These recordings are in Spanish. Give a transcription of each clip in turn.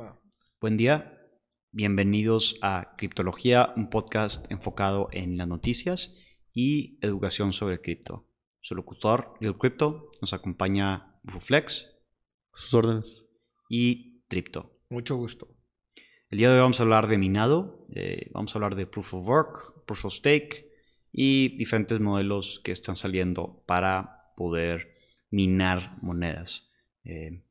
Va. Buen día, bienvenidos a Criptología, un podcast enfocado en las noticias y educación sobre cripto. Su locutor, Lil Crypto, nos acompaña Ruflex Sus órdenes. y Tripto. Mucho gusto. El día de hoy vamos a hablar de minado, eh, vamos a hablar de Proof of Work, Proof of Stake y diferentes modelos que están saliendo para poder minar monedas. Eh,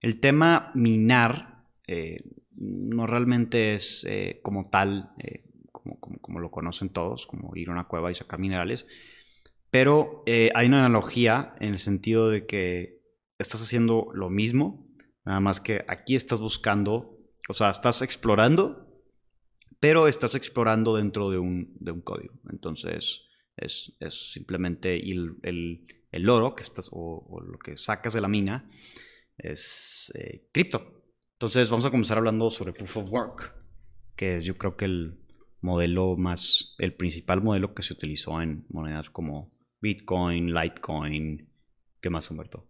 el tema minar eh, no realmente es eh, como tal, eh, como, lo conocen todos, como ir a una cueva y sacar minerales, pero hay una analogía en el sentido de que estás haciendo lo mismo, nada más que aquí estás buscando, o sea, estás explorando, pero estás explorando dentro de un, código. Entonces, es, simplemente el, el- oro que estás, o, lo que sacas de la mina es cripto. Entonces, vamos a comenzar hablando sobre Proof of Work, que es yo creo que el modelo más, el principal modelo que se utilizó en monedas como Bitcoin, Litecoin, ¿qué más, Humberto?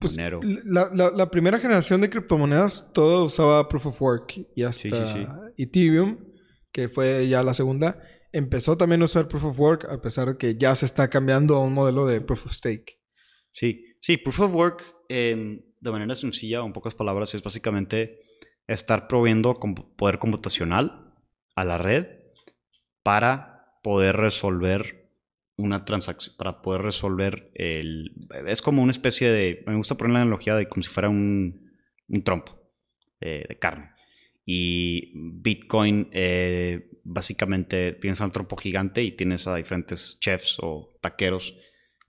Pues, Monero. la, la- la primera generación de criptomonedas, todo usaba Proof of Work. Y hasta Sí, sí, sí. Ethereum, que fue ya la segunda, empezó también a usar Proof of Work, a pesar de que ya se está cambiando a un modelo de Proof of Stake. Sí, sí, Proof of Work, em, de manera sencilla o en pocas palabras, es básicamente estar proveyendo poder computacional a la red para poder resolver una transacción, para poder resolver el... Es como una especie de... Me gusta poner la analogía de como si fuera un, trompo eh, de carne. Y Bitcoin, eh, básicamente, tienes un trompo gigante y tienes a diferentes chefs o taqueros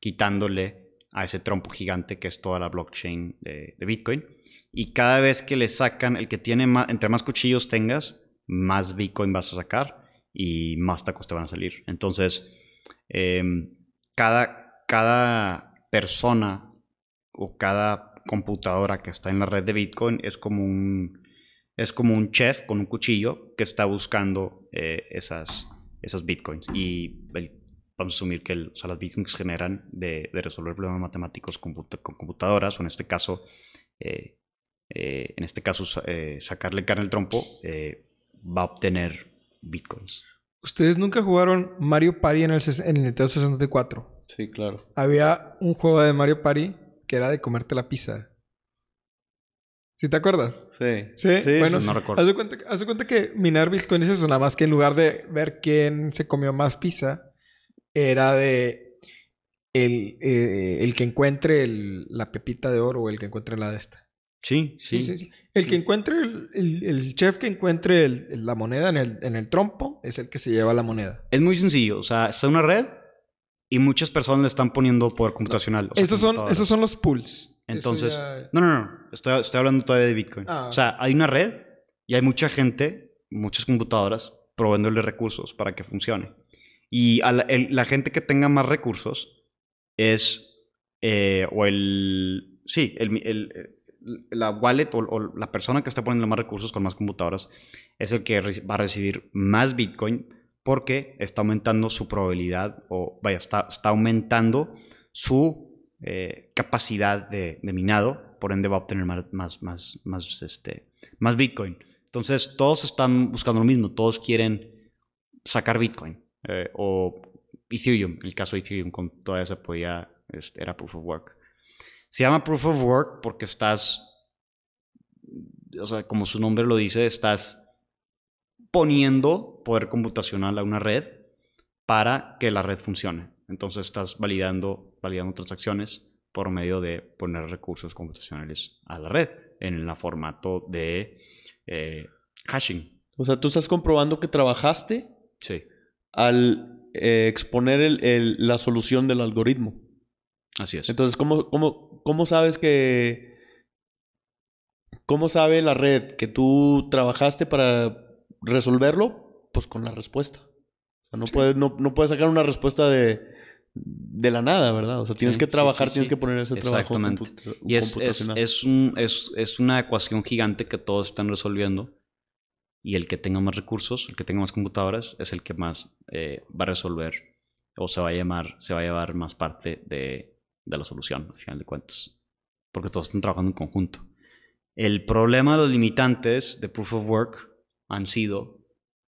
quitándole a ese trompo gigante que es toda la blockchain de, Bitcoin. Y cada vez que le sacan, el que tiene más, entre más cuchillos tengas, más Bitcoin vas a sacar y más tacos te van a salir. Entonces, em, cada, cada persona o cada computadora que está en la red de Bitcoin es como un, es como un chef con un cuchillo que está buscando eh, esas, esas Bitcoins. Y el- vamos a asumir que el- o sea, las Bitcoins se generan de, de resolver problemas matemáticos con computadoras, o en este caso, eh, eh, en este caso, eh, sacarle carne al trompo, eh, va a obtener Bitcoins. ¿Ustedes nunca jugaron Mario Party en el, en el Nintendo 64? Sí, claro. Había un juego de Mario Party que era de comerte la pizza. ¿Sí te acuerdas? Sí. Sí, bueno, No recuerdo. Haz de cuenta, haz de cuenta que minar Bitcoin es eso, nada más que en lugar de ver quién se comió más pizza, era de el, eh, el que encuentre el- la pepita de oro o el que encuentre la de esta. Sí, sí. Sí, sí, sí. El que encuentre, el, el- chef que encuentre la moneda en el, en el trompo es el que se lleva la moneda. Es muy sencillo. O sea, está una red y muchas personas le están poniendo poder computacional. o sea, esos, son, esos son los pools. Entonces, ya- no, no, no. Estoy, estoy hablando todavía de Bitcoin. Ah. O sea, hay una red y hay mucha gente, muchas computadoras, proveyéndole recursos para que funcione. Y la, gente que tenga más recursos es, eh, o el, sí, el, el- la wallet o, la persona que está poniendo más recursos con más computadoras es el que va a recibir más Bitcoin porque está aumentando su probabilidad, o vaya, está, está aumentando su eh, capacidad de, de minado, por ende va a obtener más, más, más, este, más Bitcoin. Entonces todos están buscando lo mismo, todos quieren sacar Bitcoin eh, o Ethereum, el caso de Ethereum con todavía se podía, este, era Proof of Work. Se llama Proof of Work porque estás, o sea, como su nombre lo dice, estás poniendo poder computacional a una red para que la red funcione. Entonces estás validando, validando transacciones por medio de poner recursos computacionales a la red en el formato de eh, hashing. O sea, tú estás comprobando que trabajaste Sí, al eh, exponer el- el- la solución del algoritmo. así es. Entonces, ¿cómo, cómo, cómo sabes que... ¿Cómo sabe la red que tú trabajaste para resolverlo? Pues con la respuesta. O sea, no, puedes, no, no puedes sacar una respuesta de, de la nada, ¿verdad? O sea, tienes Sí, que trabajar, sí, tienes que poner ese trabajo Exactamente. Y es, es, computacional. es, un- es una ecuación gigante que todos están resolviendo. Y el que tenga más recursos, el que tenga más computadoras, es el que más eh, va a resolver o se va a llamar, se va a llevar más parte de, de la solución, al final de cuentas. Porque todos están trabajando en conjunto. El problema de los limitantes de Proof of Work han sido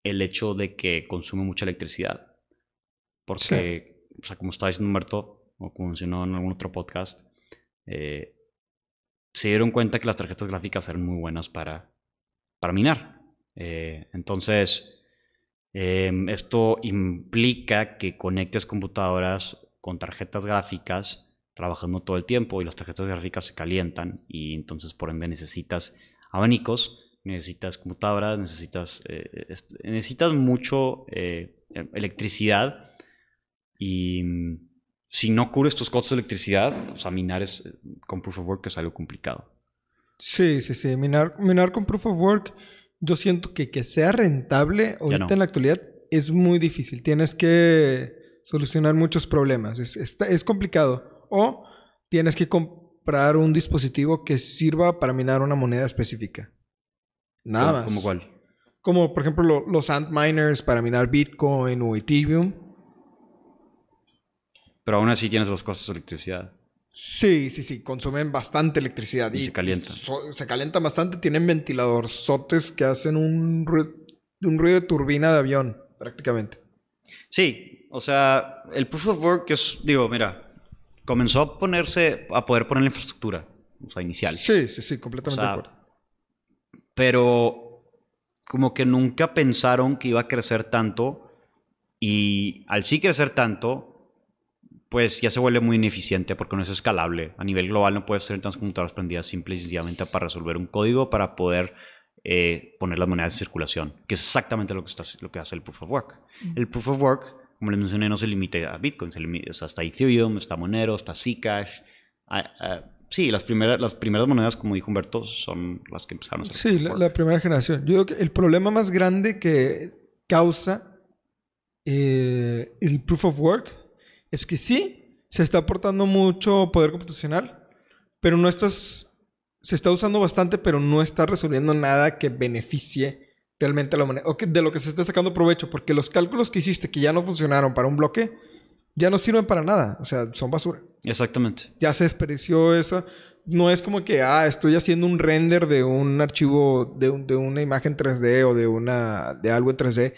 el hecho de que consume mucha electricidad. Porque, o sea, como estaba diciendo Humberto, o como mencionó en algún otro podcast, eh, se dieron cuenta que las tarjetas gráficas eran muy buenas para, para minar. Eh, entonces, em, esto implica que conectes computadoras con tarjetas gráficas trabajando todo el tiempo y las tarjetas gráficas se calientan y entonces por ende necesitas abanicos, necesitas computadoras, necesitas, eh, necesitas mucho eh, electricidad y mm, si no cubres tus costos de electricidad, o sea, minar es, con Proof of Work es algo complicado. Sí, sí, sí. Minar, minar con Proof of Work, yo siento que que sea rentable ahorita en la actualidad es muy difícil. Tienes que solucionar muchos problemas. Es, es complicado. O tienes que comprar un dispositivo que sirva para minar una moneda específica. Nada más. ¿Como cuál? Como por ejemplo los ant miners para minar Bitcoin o Ethereum. Pero aún así tienes los costos de electricidad. Sí, sí, sí, consumen bastante electricidad. Y, se calientan. se calientan bastante, tienen ventiladorzotes que hacen un un ruido de turbina de avión, prácticamente. Sí, o sea, el proof of work es, digo, mira, comenzó a ponerse, a poder poner la infraestructura, o sea, inicial. Sí, sí, sí, completamente de acuerdo. Pero como que nunca pensaron que iba a crecer tanto y al sí crecer tanto, pues ya se vuelve muy ineficiente porque no es escalable. A nivel global no puedes tener tantas computadoras prendidas simple y sencillamente para resolver un código para poder eh, poner las monedas en circulación, que es exactamente lo que, está, lo que hace el Proof of Work. El Proof of Work, como les mencioné, no se limita a Bitcoin, se limita, hasta Ethereum, está Monero, está Zcash. Ah, ah, sí, las primeras, las primeras monedas, como dijo Humberto, son las que empezaron a ser. Sí, la, primera generación. Yo creo que el problema más grande que causa eh, el Proof of Work es que sí, se está aportando mucho poder computacional, pero no estás, se está usando bastante, pero no está resolviendo nada que beneficie realmente a la o que de lo que se está sacando provecho, porque los cálculos que hiciste que ya no funcionaron para un bloque, ya no sirven para nada, o sea, son basura. Exactamente. Ya se desperdició eso. No es como que, ah, estoy haciendo un render de un archivo, de, de una imagen 3D o de, una, de algo en 3D,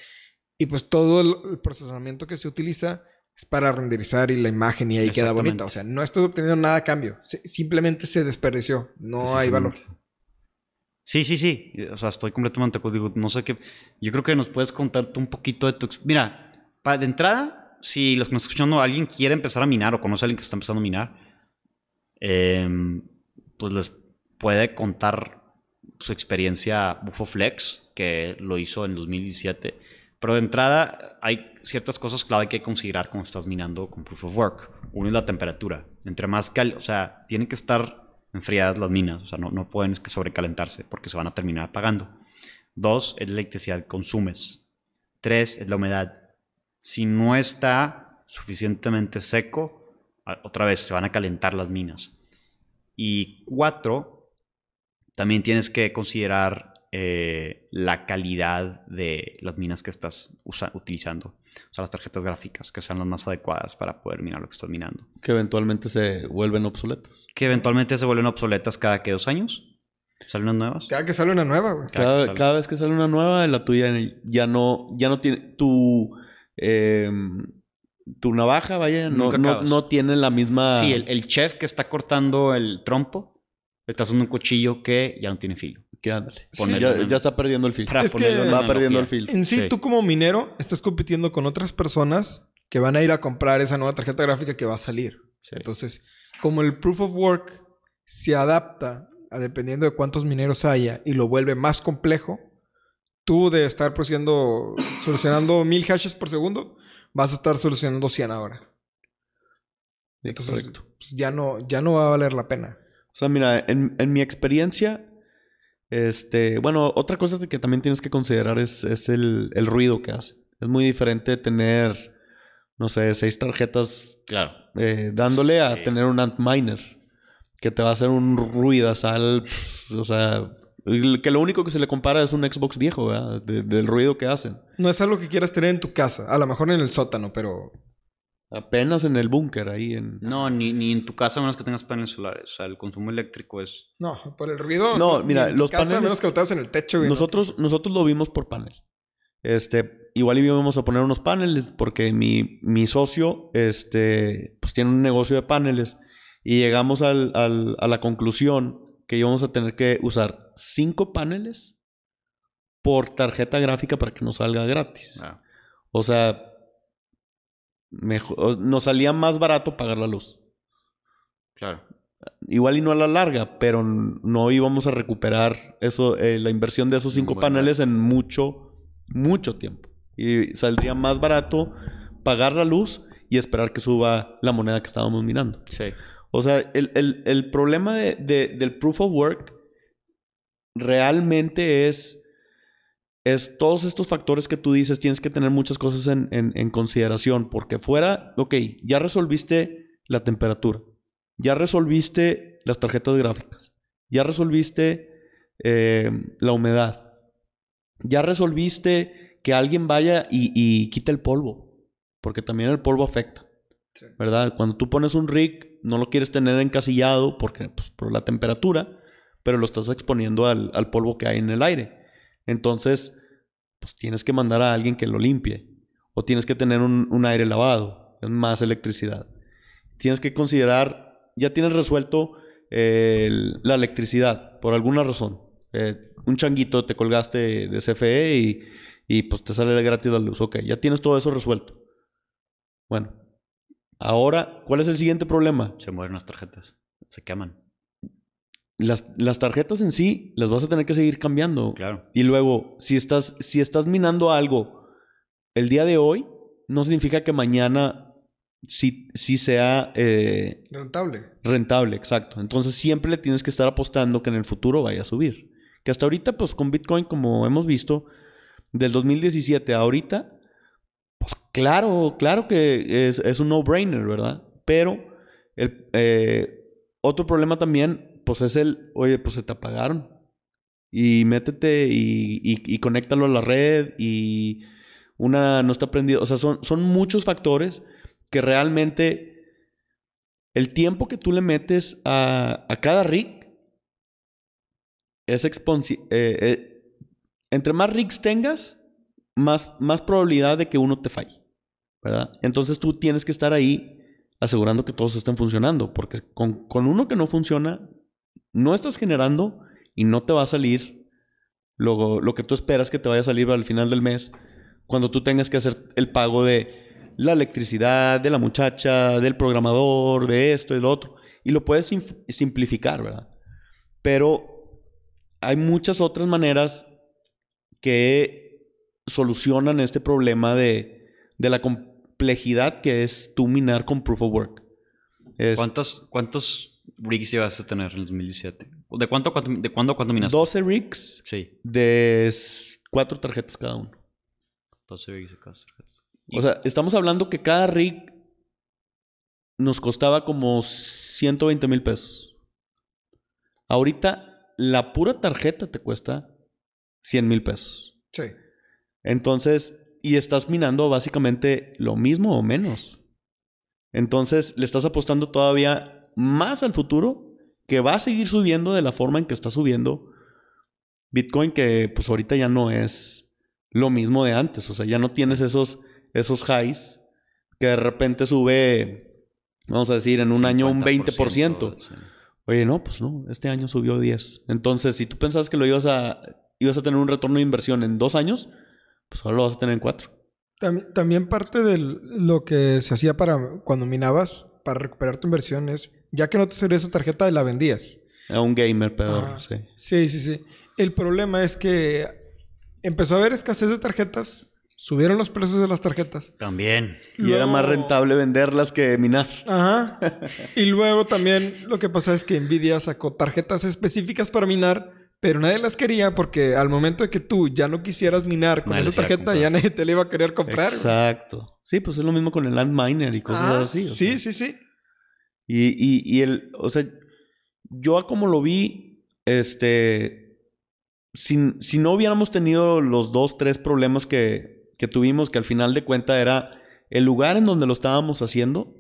y pues todo el procesamiento que se utiliza es para renderizar y la imagen y ahí queda bonita. O sea, no estoy obteniendo nada a cambio. simplemente se desperdició. No hay valor. Sí, sí, sí. O sea, estoy completamente contigo. No sé qué. Yo creo que nos puedes contarte un poquito de tu. Mira, de entrada, si los que me están escuchando, alguien quiere empezar a minar o conoce a alguien que está empezando a minar, em, pues les puede contar su experiencia Bufo Flex, que lo hizo en 2017 pero de entrada hay ciertas cosas clave que hay que considerar cuando estás minando con Proof of Work. Uno es la temperatura. Entre más cal... O sea, tienen que estar enfriadas las minas. O sea, no, no pueden sobrecalentarse porque se van a terminar apagando. Dos, es la electricidad que consumes. Tres, es la humedad. Si no está suficientemente seco, otra vez se van a calentar las minas. Y cuatro, también tienes que considerar eh, la calidad de las minas que estás utilizando. O sea, las tarjetas gráficas, que sean las más adecuadas para poder minar lo que estás minando. Que eventualmente se vuelven obsoletas. Que eventualmente se vuelven obsoletas cada que dos años. ¿Salen unas nuevas? Cada que sale una nueva, güey. Cada, vez que sale una nueva, la tuya ya no, ya no tiene. Tu. Em, tu navaja, vaya, no, no, tiene la misma. Sí, el, chef que está cortando el trompo está usando un cuchillo que ya no tiene filo. Que ándale. ya, está perdiendo el fil. Es que va perdiendo el fil. En sí, tú como minero estás compitiendo con otras personas que van a ir a comprar esa nueva tarjeta gráfica que va a salir. Entonces, como el proof of work se adapta a dependiendo de cuántos mineros haya y lo vuelve más complejo, tú de estar produciendo, solucionando mil hashes por segundo, vas a estar solucionando 100 ahora. Entonces, pues, ya, no, ya no va a valer la pena. O sea, mira, en, en mi experiencia, este, bueno, otra cosa que también tienes que considerar es, el, ruido que hace. Es muy diferente tener, no sé, seis tarjetas claro. Eh, dándole a tener un Antminer que te va a hacer un ruidazal, o sea, que lo único que se le compara es un Xbox viejo, ¿verdad? del ruido que hacen. No es algo que quieras tener en tu casa, a lo mejor en el sótano, pero Apenas en el búnker, ahí en... No, ni, ni en tu casa a menos que tengas paneles solares. O sea, el consumo eléctrico es... No, por el ruido. No, mira, en tu los casa, paneles- a menos que lo tengas en el techo, güey. ¿no? Nosotros, nosotros lo vimos por panel. Este, igual íbamos a poner unos paneles porque mi, mi socio, este, pues tiene un negocio de paneles y llegamos al- al- a la conclusión que íbamos a tener que usar cinco paneles por tarjeta gráfica para que nos salga gratis. ah, O sea, mejor, nos salía más barato pagar la luz. claro. Igual y no a la larga, pero no íbamos a recuperar eso, eh, la inversión de esos cinco paneles en mucho, mucho tiempo. Y saldría más barato pagar la luz y esperar que suba la moneda que estábamos minando. Sí. O sea, el, el- el problema de- de- del proof of work realmente es, es todos estos factores que tú dices, tienes que tener muchas cosas en, en- en consideración, porque fuera, ok, ya resolviste la temperatura, ya resolviste las tarjetas gráficas, ya resolviste eh, la humedad, ya resolviste que alguien vaya y, y quite el polvo, porque también el polvo afecta. Sí. ¿verdad? Cuando tú pones un rig, no lo quieres tener encasillado porque, pues, por la temperatura, pero lo estás exponiendo al, al polvo que hay en el aire. Entonces, pues tienes que mandar a alguien que lo limpie. O tienes que tener un, aire lavado, más electricidad. Tienes que considerar, ya tienes resuelto eh, la electricidad, por alguna razón. Eh, un changuito te colgaste de CFE y, y pues te sale gratis la luz. Ok, ya tienes todo eso resuelto. Bueno, ahora, ¿cuál es el siguiente problema? Se mueren las tarjetas. Se queman. Las, las tarjetas en sí las vas a tener que seguir cambiando. Claro. Y luego, si estás, si estás minando algo el día de hoy, no significa que mañana sí, sí sea eh, Rentable. rentable, exacto. Entonces siempre le tienes que estar apostando que en el futuro vaya a subir. Que hasta ahorita, pues con Bitcoin, como hemos visto, del 2017 a ahorita, pues claro, claro que es, es un no-brainer, ¿verdad? Pero el, eh, otro problema también, pues es el, oye, pues se te apagaron. Y métete y, y, conéctalo a la red y una no está prendido. O sea, son, son muchos factores que realmente el tiempo que tú le metes a, a cada rig es exponsi- eh, eh, entre más rigs tengas, más, más probabilidad de que uno te falle, ¿verdad? Entonces tú tienes que estar ahí asegurando que todos estén funcionando, porque con, con uno que no funciona, no estás generando y no te va a salir lo, lo que tú esperas que te vaya a salir al final del mes, cuando tú tengas que hacer el pago de la electricidad, de la muchacha, del programador, de esto y lo otro. Y lo puedes sim- simplificar, ¿verdad? Pero hay muchas otras maneras que solucionan este problema de, de la complejidad que es tú minar con Proof of Work. Es ¿Cuántos, ¿Cuántos rigs llegaste a tener en el 2017? ¿De cuánto, cuánto- de cuándo a cuándo minaste? 12 rigs Sí, de cuatro tarjetas cada uno. 12 rigs de cada tarjeta. O sea, estamos hablando que cada rig nos costaba como 120 mil pesos. Ahorita, la pura tarjeta te cuesta 100 mil pesos. Sí. Entonces, y estás minando básicamente lo mismo o menos. Entonces, le estás apostando todavía más al futuro que va a seguir subiendo de la forma en que está subiendo Bitcoin, que pues ahorita ya no es lo mismo de antes. O sea, ya no tienes esos, esos highs que de repente sube, vamos a decir, en un año un 20%. sí. Oye, no, pues no, este año subió 10. Entonces, si tú pensabas que lo ibas a, ibas a tener un retorno de inversión en dos años, pues ahora lo vas a tener en cuatro. También, también parte de lo que se hacía para cuando minabas, para recuperar tu inversión, es ya que no te servía esa tarjeta, la vendías. A un gamer, peor, sí. Sí, sí, sí. El problema es que empezó a haber escasez de tarjetas, subieron los precios de las tarjetas. También. Y era más rentable venderlas que minar. Ajá. Y luego también lo que pasa es que Nvidia sacó tarjetas específicas para minar, pero nadie las quería porque al momento de que tú ya no quisieras minar con Nadie esa tarjeta, ya nadie te la iba a querer comprar. Exacto. Sí, pues es lo mismo con el Landminer y cosas así. o Sí, sea. sí, sí. Y, y, y el, o sea, yo como lo vi, este, si, si no hubiéramos tenido los dos, tres problemas que, que tuvimos, que al final de cuenta era el lugar en donde lo estábamos haciendo,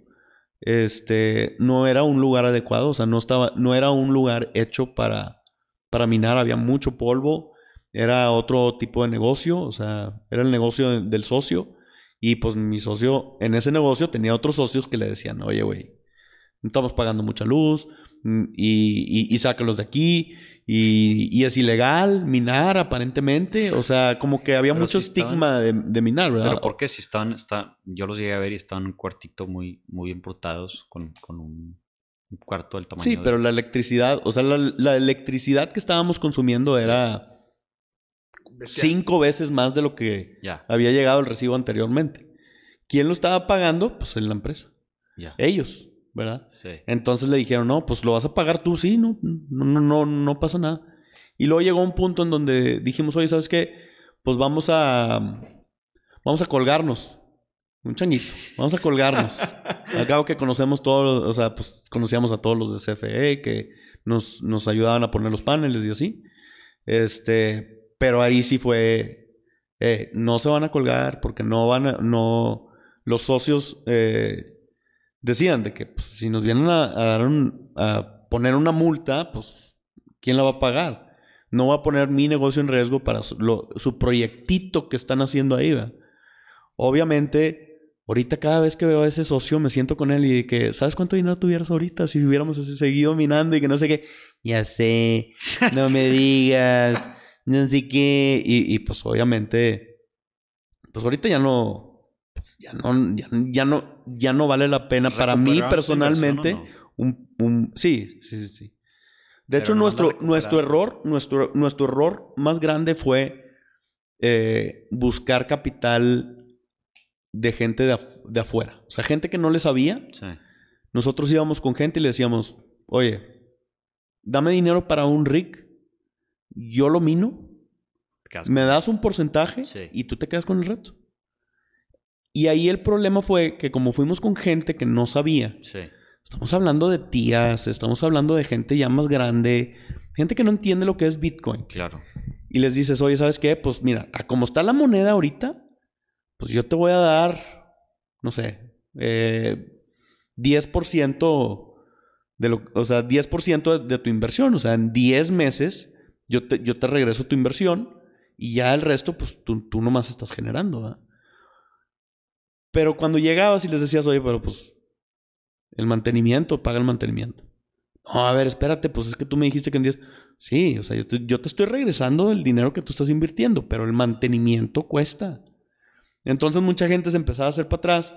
este, no era un lugar adecuado, o sea, no estaba, no era un lugar hecho para, para minar, había mucho polvo, era otro tipo de negocio, o sea, era el negocio de- del socio, y pues mi socio en ese negocio tenía otros socios que le decían, oye, güey, estamos pagando mucha luz, mm, y, y, y sácalos de aquí, y, y es ilegal minar aparentemente, o sea, como que había Pero mucho estaban- estigma de, de minar, ¿verdad? Pero ¿por qué? Si estaban, está, yo los llegué a ver y estaban en un cuartito muy, muy bien portados con, con un, un cuarto del tamaño Sí, de- pero la electricidad, o sea, la, la electricidad que estábamos consumiendo Sí. era cinco veces más de lo que había llegado el recibo anteriormente. ¿Quién lo estaba pagando? Pues en la empresa. ya. Ellos, ¿verdad? Sí. Entonces le dijeron, no, pues lo vas a pagar tú, sí, no, no, no, no, no pasa nada. Y luego llegó un punto en donde dijimos, oye, ¿sabes qué? Pues vamos a, vamos a colgarnos. Un changuito, vamos a colgarnos. Al cabo que conocemos todos, o sea, pues conocíamos a todos los de CFE que nos, nos ayudaban a poner los paneles y así. Este, pero ahí sí fue, eh, no se van a colgar porque no van a, no, los socios eh, decían de que pues, si nos vienen a, poner una multa, pues, ¿quién la va a pagar? No va a poner mi negocio en riesgo para su, lo- proyectito que están haciendo ahí, ¿verdad? Obviamente, ahorita cada vez que veo a ese socio me siento con él y que, ¿sabes cuánto dinero tuvieras ahorita si hubiéramos así seguido minando y que no sé qué? Ya sé, no me digas, no sé qué. Y, y, pues obviamente, pues ahorita ya no, pues ya no, ya, ya no, ya no vale la pena para mí ¿Recuperaron su inversión o personalmente. no? Un, un- sí, sí, sí, sí. De Pero hecho, no nuestro, nuestro error, nuestro, nuestro error más grande fue eh, buscar capital de gente de, af- de afuera. O sea, gente que no le sabía. Sí. Nosotros íbamos con gente y le decíamos, oye, dame dinero para un rig, yo lo mino, me das un porcentaje Sí. y tú te quedas con el reto. Y ahí el problema fue que como fuimos con gente que no sabía, Sí. Estamos hablando de tías, estamos hablando de gente ya más grande, gente que no entiende lo que es Bitcoin. Claro. Y les dices, oye, ¿sabes qué? Pues mira, a como está la moneda ahorita, pues yo te voy a dar, no sé, eh, 10% de lo, o sea, 10% de, de tu inversión. O sea, en 10 meses yo te, yo te regreso tu inversión y ya el resto, pues tú, tú nomás estás generando, ¿verdad? Pero cuando llegabas y les decías, oye, pero pues el mantenimiento, paga el mantenimiento. No, a ver, espérate, pues es que tú me dijiste que en 10. Sí, o sea, yo te, yo te estoy regresando el dinero que tú estás invirtiendo, pero el mantenimiento cuesta. Entonces mucha gente se empezaba a hacer para atrás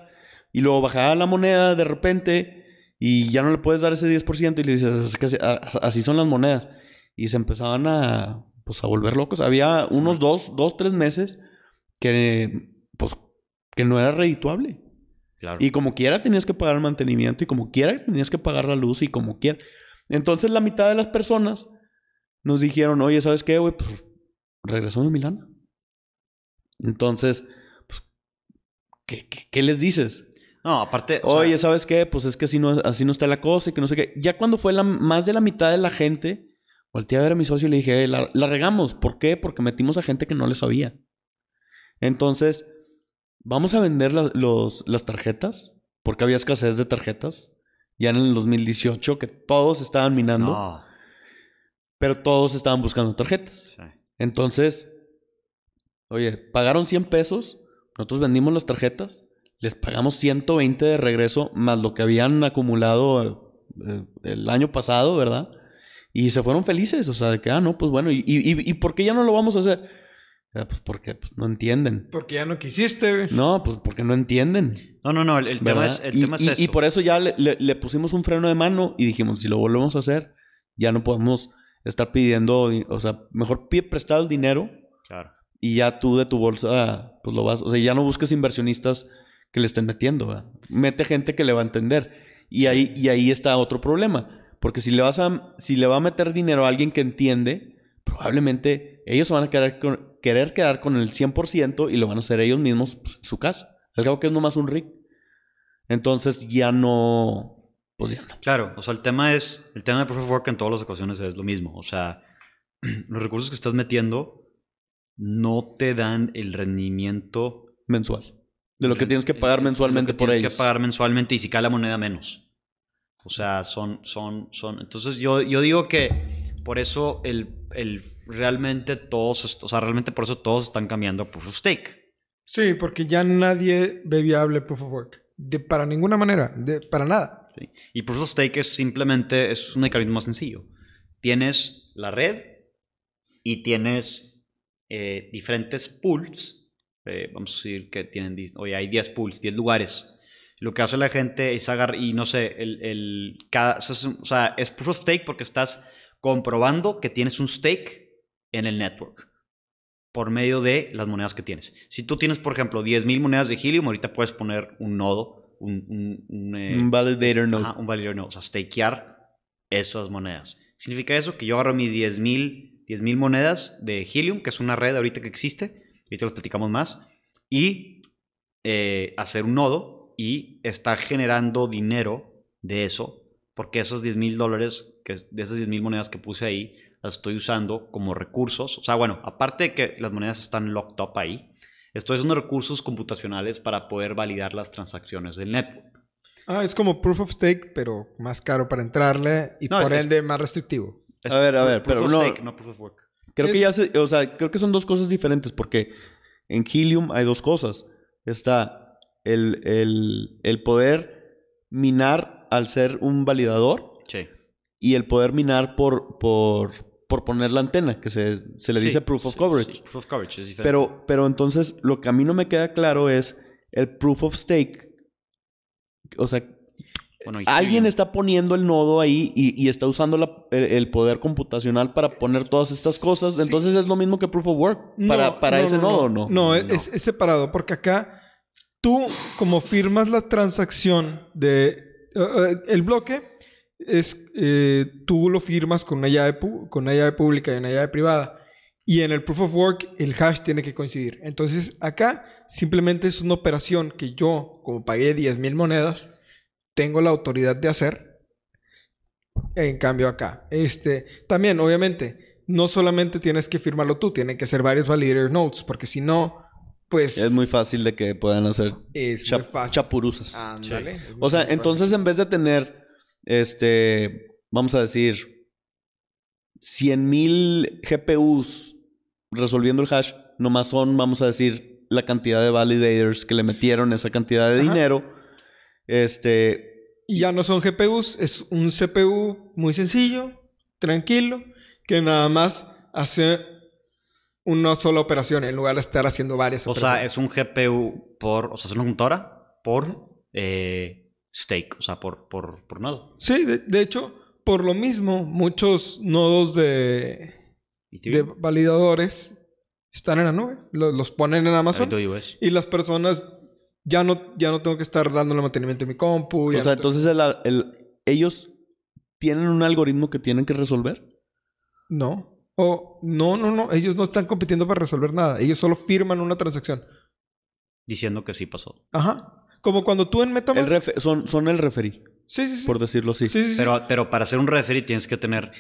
y luego bajaba la moneda de repente y ya no le puedes dar ese 10% y le dices, es que así, a- así son las monedas. Y se empezaban a, pues, a volver locos. Había unos dos, dos, tres meses que, pues, que no era redituable. Claro. Y como quiera tenías que pagar el mantenimiento y como quiera tenías que pagar la luz y como quiera. Entonces la mitad de las personas nos dijeron, oye, ¿sabes qué, güey? Pues regresamos a Milán. Entonces, pues, ¿qué, qué, qué les dices? No, aparte. o Oye, sea, ¿sabes qué? Pues es que así no, así no está la cosa y que no sé qué. Ya cuando fue la, más de la mitad de la gente, volteé a ver a mi socio y le dije, "Eh, la, la regamos. ¿Por qué? Porque metimos a gente que no le sabía. Entonces, vamos a vender la- los, las tarjetas, porque había escasez de tarjetas. Ya en el 2018, que todos estaban minando, no. pero todos estaban buscando tarjetas. Sí. Entonces, oye, pagaron 100 pesos, nosotros vendimos las tarjetas, les pagamos 120 de regreso, más lo que habían acumulado eh, el año pasado, ¿verdad? Y se fueron felices, o sea, de que, ah, no, pues bueno, ¿y, y, y por qué ya no lo vamos a hacer? "Ah, pues porque pues, no entienden. Porque ya no quisiste, güey. No, pues porque no entienden. No, no, no. El, el tema es, el y, tema es y- eso. y por eso ya le, le- le pusimos un freno de mano y dijimos, si lo volvemos a hacer, ya no podemos estar pidiendo, o sea, mejor pide prestado el dinero Claro. y ya tú de tu bolsa, pues lo vas, o sea, ya no busques inversionistas que le estén metiendo, ¿verdad? mete gente que le va a entender. Y ahí, y ahí está otro problema, porque si le vas a, si le va a meter dinero a alguien que entiende, probablemente ellos se van a querer, con- querer quedar con el 100% y lo van a hacer ellos mismos pues, en su casa. Al cabo que es nomás un rig. Entonces ya no, pues ya no. Claro, o sea, el tema es, el tema de Proof of Work en todas las ocasiones es lo mismo. O sea, los recursos que estás metiendo no te dan el rendimiento Mensual. De lo que tienes que pagar lo mensualmente por tienes ellos. que pagar mensualmente y si cae la moneda menos. O sea, son, son, son. Entonces yo, yo digo que por eso el, el realmente todos, o sea, realmente por eso todos están cambiando a Proof of Stake. Sí, porque ya nadie ve viable Proof of Work. De, para ninguna manera, de, para nada. ¿sí? Y Proof of Stake es simplemente, es un mecanismo más sencillo. Tienes la red y tienes eh, diferentes pools. eh, vamos a decir que tienen, oye, hay 10 pools, 10 lugares. Lo que hace la gente es agarrar, y no sé, el, el- cada, o sea, es Proof of Stake porque estás comprobando que tienes un stake en el network por medio de las monedas que tienes. Si tú tienes, por ejemplo, 10.000 monedas de Helium, ahorita puedes poner un nodo, un, un- un, eh, Un validator node. Ajá, un validator node, o sea, stakear esas monedas. Significa eso que yo agarro mis 10.000 10,000 monedas de Helium, que es una red ahorita que existe, ahorita los platicamos más, y eh, hacer un nodo y estar generando dinero de eso, porque esos 10 mil dólares, que, de esas 10 mil monedas que puse ahí, las estoy usando como recursos. O sea, bueno, aparte de que las monedas están locked up ahí, estoy usando recursos computacionales para poder validar las transacciones del network. Ah, es como Proof of Stake, pero más caro para entrarle y No, por es- ende más restrictivo. Es A ver, a ver, proof pero of no- stake, no proof of work. Creo que ya se, o sea, creo que son dos cosas diferentes porque en Helium hay dos cosas. Está el, el, el poder minar al ser un validador Sí. y el poder minar por, por, por poner la antena, que se, se le Sí, dice proof of sí, coverage. sí, proof of coverage es diferente. Pero, pero entonces lo que a mí no me queda claro es el proof of stake. O sea, Bueno, alguien está poniendo el nodo ahí y, y está usando la- el, el poder computacional para poner todas estas cosas. Sí. Entonces es lo mismo que proof of work para, No, para no, ese no, nodo, no. ¿no? No, es- No. Es, es separado, porque acá tú, como firmas la transacción de eh, el bloque, es eh, tú lo firmas con una, llave con una llave pública y una llave privada. Y en el proof of work, el hash tiene que coincidir. Entonces, acá simplemente es una operación que yo, como pagué 10.000 monedas, tengo la autoridad de hacer. En cambio, acá. Este, también, obviamente, no solamente tienes que firmarlo tú, tienen que ser varios validator nodes, porque si no, pues. Es muy fácil de que puedan hacer Es chap- fácil. chapuruzas. Ándale, O sea, fácil. entonces en vez de tener, este, vamos a decir, 100.000 GPUs resolviendo el hash, nomás son, vamos a decir, la cantidad de validators que le metieron esa cantidad de Ajá. dinero. Este, Y ya no son GPUs, es un CPU muy sencillo, tranquilo, que nada más hace una sola operación en lugar de estar haciendo varias O sea, operaciones. es un GPU por, o sea, es una computadora por eh, stake, o sea, por, por, por nodo. Sí, de, de hecho, por lo mismo, muchos nodos de, de validadores están en la nube, lo- los ponen en Amazon. AWS. Y las personas ya no, ya no tengo que estar dándole mantenimiento a mi compu. o sea, no entonces el- el- ellos tienen un algoritmo que tienen que resolver. No. O no, no, no. Ellos no están compitiendo para resolver nada. Ellos solo firman una transacción. Diciendo que sí pasó. Ajá. Como cuando tú en El Metamask. son, son el referee, sí, sí, sí. por decirlo así. Sí, sí, sí. Pero, pero para ser un referee tienes que tener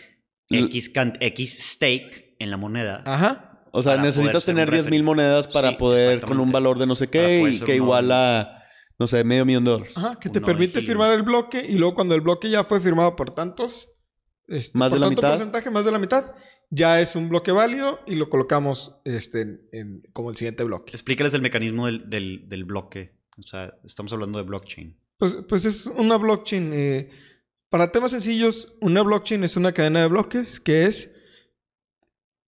X, X stake en la moneda. Ajá. O sea, necesitas tener 10 mil monedas para Sí, poder, con un valor de no sé qué, y que iguala, no sé, medio millón de dólares. Ajá. Que te permite firmar el bloque y luego cuando el bloque ya fue firmado por tantos. este, Más por de la tanto mitad. porcentaje, más de la mitad. Ya es un bloque válido y lo colocamos este, en- en- como el siguiente bloque. Explícales el mecanismo del, del, del bloque. O sea, estamos hablando de blockchain. Pues, pues es una blockchain. eh, para temas sencillos, una blockchain es una cadena de bloques que es.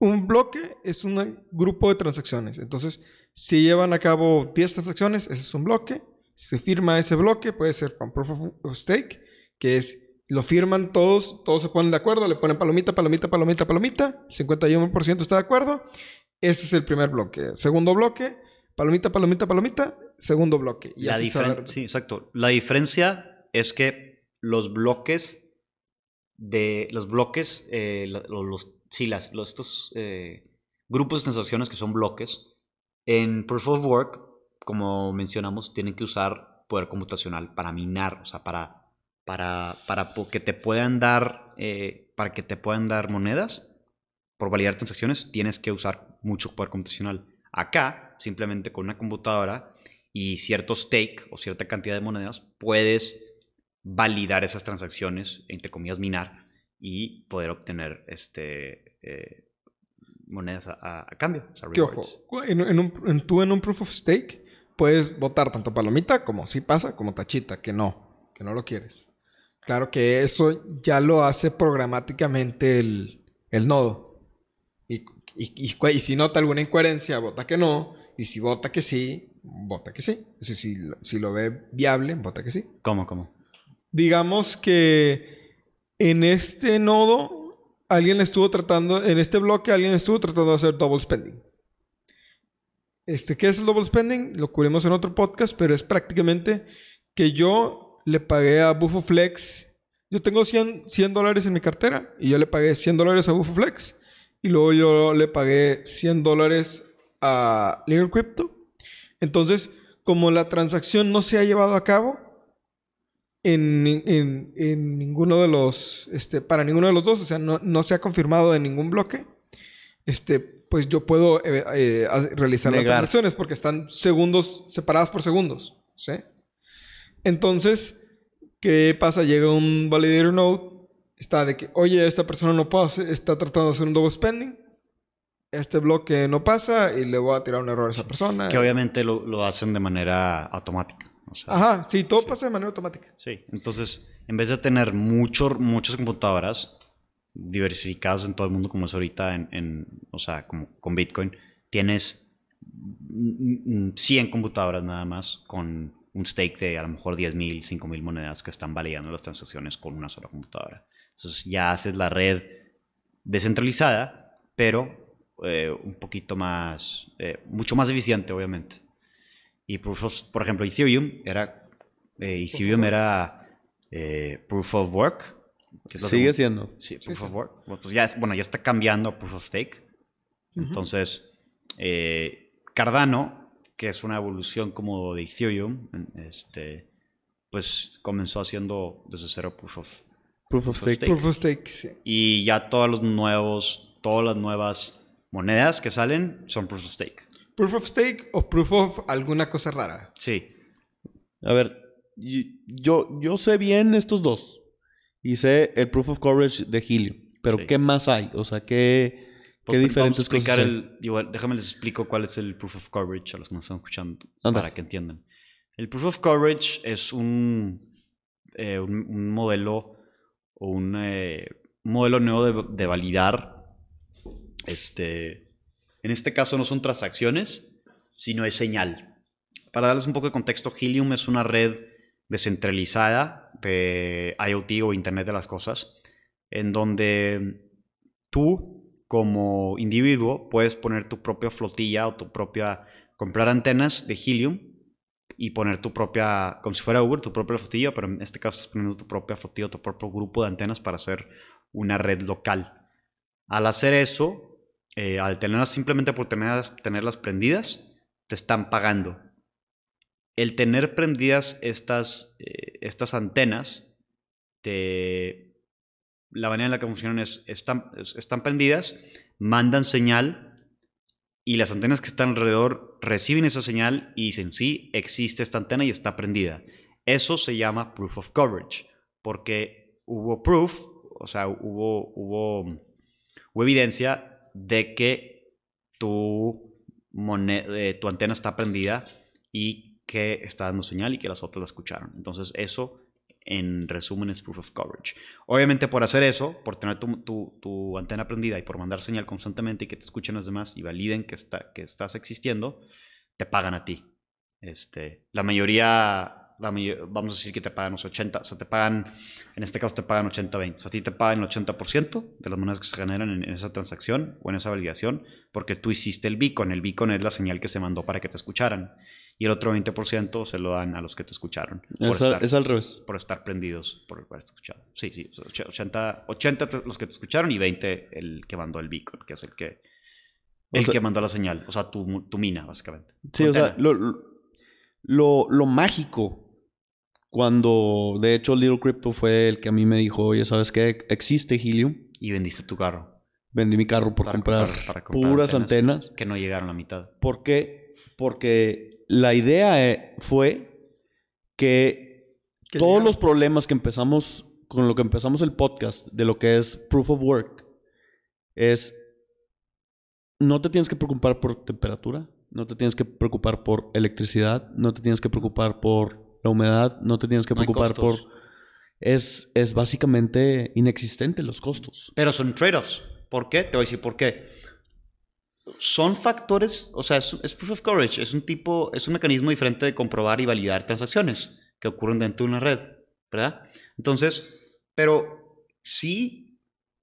Un bloque es un grupo de transacciones. Entonces, si llevan a cabo 10 transacciones, ese es un bloque. Se firma ese bloque, puede ser con Proof of of Stake, que es. Lo firman todos, todos se ponen de acuerdo, le ponen palomita, palomita, palomita, palomita. 51% está de acuerdo. Ese es el primer bloque. Segundo bloque, palomita, palomita, palomita. Segundo bloque. Y La así diferen- sí, exacto. La diferencia es que los bloques de los bloques, eh, lo- lo- los, sí, las, los- estos eh, grupos de transacciones que son bloques, en Proof of Work, como mencionamos, tienen que usar poder computacional para minar, o sea, para, para, para que te puedan dar, eh, para que te puedan dar monedas por validar transacciones, tienes que usar mucho poder computacional. Acá, simplemente con una computadora y cierto stake o cierta cantidad de monedas, puedes validar esas transacciones, entre comillas, minar, y poder obtener este, eh, monedas a, a cambio. o sea, ¿Qué ojo? En, en un, en- tú en un proof of stake puedes votar tanto palomita como sí pasa, como tachita, que no, que no lo quieres. Claro que eso ya lo hace programáticamente el, el nodo. Y, y- y si nota alguna incoherencia, vota que no. Y si vota que sí, vota que sí. Si, si, lo- si lo ve viable, vota que sí. ¿Cómo, cómo? Digamos que en este nodo alguien estuvo tratando, en este bloque alguien estuvo tratando de hacer double spending. Este, ¿qué es el double spending? Lo cubrimos en otro podcast, pero es prácticamente que yo le pagué a BufoFlex. Yo tengo 100, 100 dólares en mi cartera y yo le pagué 100 dólares a BufoFlex. Y luego yo le pagué 100 dólares a Legal Crypto. Entonces, como la transacción no se ha llevado a cabo, en, en- en ninguno de los, este, para ninguno de los dos, o sea, no, no se ha confirmado en ningún bloque, este, pues yo puedo eh, eh, realizar las transacciones porque están segundos, separadas por segundos, ¿sí? Entonces, ¿qué pasa? Llega un validator node, está de que, oye, esta persona no hacer- está tratando de hacer un double spending, este bloque no pasa y le voy a tirar un error a esa persona. Que obviamente lo, lo hacen de manera automática. o sea, Ajá, sí, todo pasa de manera automática. Sí, entonces, en vez de tener mucho, muchas computadoras diversificadas en todo el mundo como es ahorita, en, en- o sea, como con Bitcoin, tienes mm, mm, 100 computadoras nada más con un stake de a lo mejor 10.000, 5.000 monedas que están validando las transacciones con una sola computadora. Entonces ya haces la red descentralizada, pero eh, un poquito más, eh, mucho más eficiente, obviamente. Y proof of- por ejemplo, Ethereum era, eh, Ethereum era proof of work. que Sigue siendo. Sí, proof sí. of work. Bueno, pues ya, es- bueno, ya está cambiando a proof of stake. Entonces, Cardano, que es una evolución como de Ethereum, este, pues comenzó haciendo desde cero proof of Proof of Proof of stake. stake. Proof of stake, sí. y ya todos los nuevos, todas las nuevas monedas que salen son proof of stake. Proof of stake o proof of alguna cosa rara. Sí. A ver, yo, yo sé bien estos dos. Y sé el proof of coverage de Helium. Pero Sí. ¿qué más hay? O sea, ¿qué, Pues, qué diferentes explicar cosas hay? el, igual, déjame les explico cuál es el proof of coverage a los que nos están escuchando Anda. para que entiendan. El proof of coverage es un, eh, un, un modelo o un, eh, un modelo nuevo de, de validar. Este, en este caso no son transacciones, sino es señal. Para darles un poco de contexto, Helium es una red descentralizada de IoT o Internet de las Cosas, en donde tú como individuo puedes poner tu propia flotilla o tu propia, comprar antenas de Helium y poner tu propia, como si fuera Uber, tu propia flotilla, pero en este caso estás poniendo tu propia flotilla, tu propio grupo de antenas para hacer una red local. Al hacer eso, eh, al tenerlas simplemente por tenerlas, tenerlas prendidas, te están pagando. El tener prendidas estas, eh, estas antenas, te, la manera en la que funcionan es, están, es- están prendidas, mandan señal y las antenas que están alrededor reciben esa señal y dicen, sí, existe esta antena y está prendida. Eso se llama proof of coverage, porque hubo proof, o sea, hubo, hubo, hubo evidencia de que tu, eh, tu antena está prendida y que está dando señal y que las otras la escucharon. Entonces, eso en resumen es proof of coverage. Obviamente por hacer eso, por tener tu, tu- tu antena prendida y por mandar señal constantemente y que te escuchen los demás y validen que, está, que estás existiendo, te pagan a ti. Este, la mayoría, la mayo- vamos a decir que te pagan los 80, o sea, te pagan, en este caso te pagan 80-20. O sea, a ti te pagan el 80% de las monedas que se generan en, en esa transacción o en esa validación porque tú hiciste el beacon. El beacon es la señal que se mandó para que te escucharan. Y el otro 20% se lo dan a los que te escucharon. Es, al- estar- es al revés. por estar prendidos por haber escuchado. Sí, sí, o sea, 80, 80 te- los que te escucharon y 20 el que mandó el beacon, que es el que O el sea- que mandó la señal, o sea, tu, tu mina, básicamente. Sí, o sea, lo, lo, mágico cuando de hecho Little Crypto fue el que a mí me dijo, oye, ¿sabes qué? Existe Helium. Y vendiste tu carro, Vendí mi carro por Para comprar, comprar- para comprar puras antenas. antenas. que no llegaron a mitad. ¿Por qué? Porque la idea eh, fue que todos los problemas que empezamos, con lo que empezamos el podcast, de lo que es proof of work, es no te tienes que preocupar por temperatura, no te tienes que preocupar por electricidad, no te tienes que preocupar por la humedad, no te tienes que No preocupar por... Es, es básicamente inexistente los costos. Pero son trade-offs. ¿Por qué? Te voy a decir por qué. Son factores, o sea, es, es proof of coverage, es un tipo, es un mecanismo diferente de comprobar y validar transacciones que ocurren dentro de una red, ¿verdad? Entonces, pero sí,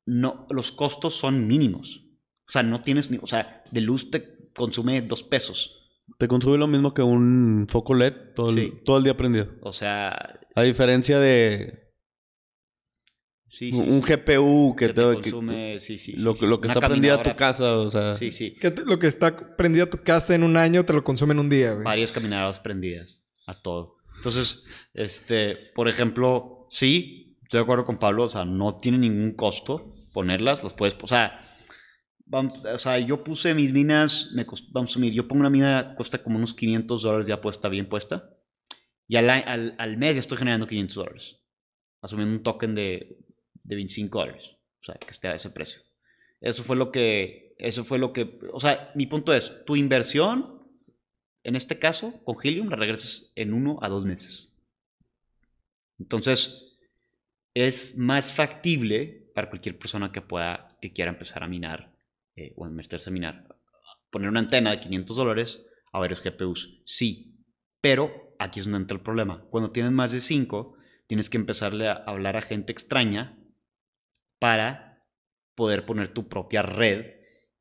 no, los costos son mínimos. O sea, no tienes ni, o sea, de luz te consume dos pesos. Te consume lo mismo que un foco LED todo el, Sí. todo el día prendido. O sea, A diferencia de sí, sí. un sí. GPU que, que te, te que- consume, sí, sí, sí, lo, sí. lo que está prendida a tu casa, o sea, Sí, sí. Que te- lo que está prendido a tu casa en un año te lo consume en un día, güey. varias caminadoras prendidas a todo. Entonces, este, por ejemplo, sí, estoy de acuerdo con Pablo, o sea, no tiene ningún costo ponerlas, las puedes, o sea, vamos, o sea, yo puse mis minas, me cost- vamos a asumir, yo pongo una mina, cuesta como unos 500 dólares ya puesta, bien puesta, y al, al, al mes ya estoy generando 500 dólares, asumiendo un token de, de 25 dólares, o sea, que esté a ese precio. Eso fue lo que, eso fue lo que, o sea, mi punto es, tu inversión en este caso, con Helium la regresas en uno a dos meses. Entonces, es más factible para cualquier persona que pueda, que quiera empezar a minar eh, o meterse a minar. Poner una antena de 500 dólares a varios GPUs, sí. Pero aquí es donde entra el problema. Cuando tienes más de 5, tienes que empezarle a hablar a gente extraña para poder poner tu propia red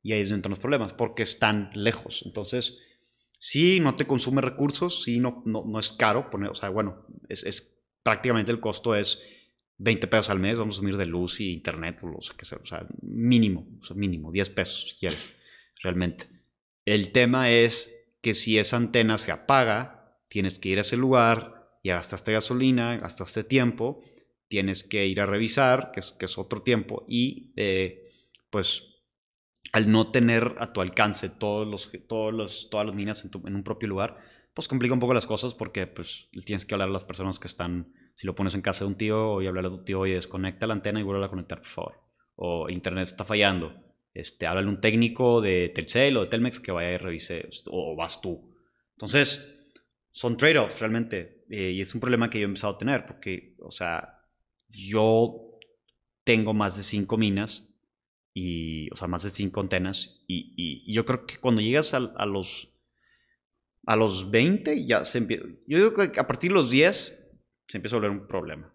y ahí es donde los problemas, porque están lejos. Entonces, sí, no te consume recursos, sí, no, no, es caro poner, o sea, bueno, es, es prácticamente el costo es 20 pesos al mes, vamos a asumir de luz y internet, o lo que sea, o sea, mínimo, o sea, mínimo, 10 pesos si quieres, realmente. El tema es que si esa antena se apaga, tienes que ir a ese lugar, ya gastaste gasolina, gastaste tiempo, tienes que ir a revisar, que es, que es otro tiempo, y eh, pues al no tener a tu alcance todos los, todos los, todas las minas en, tu- en un propio lugar, pues complica un poco las cosas porque pues tienes que hablar a las personas que están, si lo pones en casa de un tío y hablarle a tu tío, oye, desconecta la antena y vuelve a conectar, por favor. O internet está fallando. Este, háblale a un técnico de Telcel o de Telmex que vaya y revise, o vas tú. Entonces, son trade-offs realmente. eh, y es un problema que yo he empezado a tener porque, o sea, yo tengo más de cinco minas y, o sea, más de cinco antenas. Y, y- y yo creo que cuando llegas al- a, los a los 20 ya se empieza. Yo digo que a partir de los 10 se empieza a volver un problema.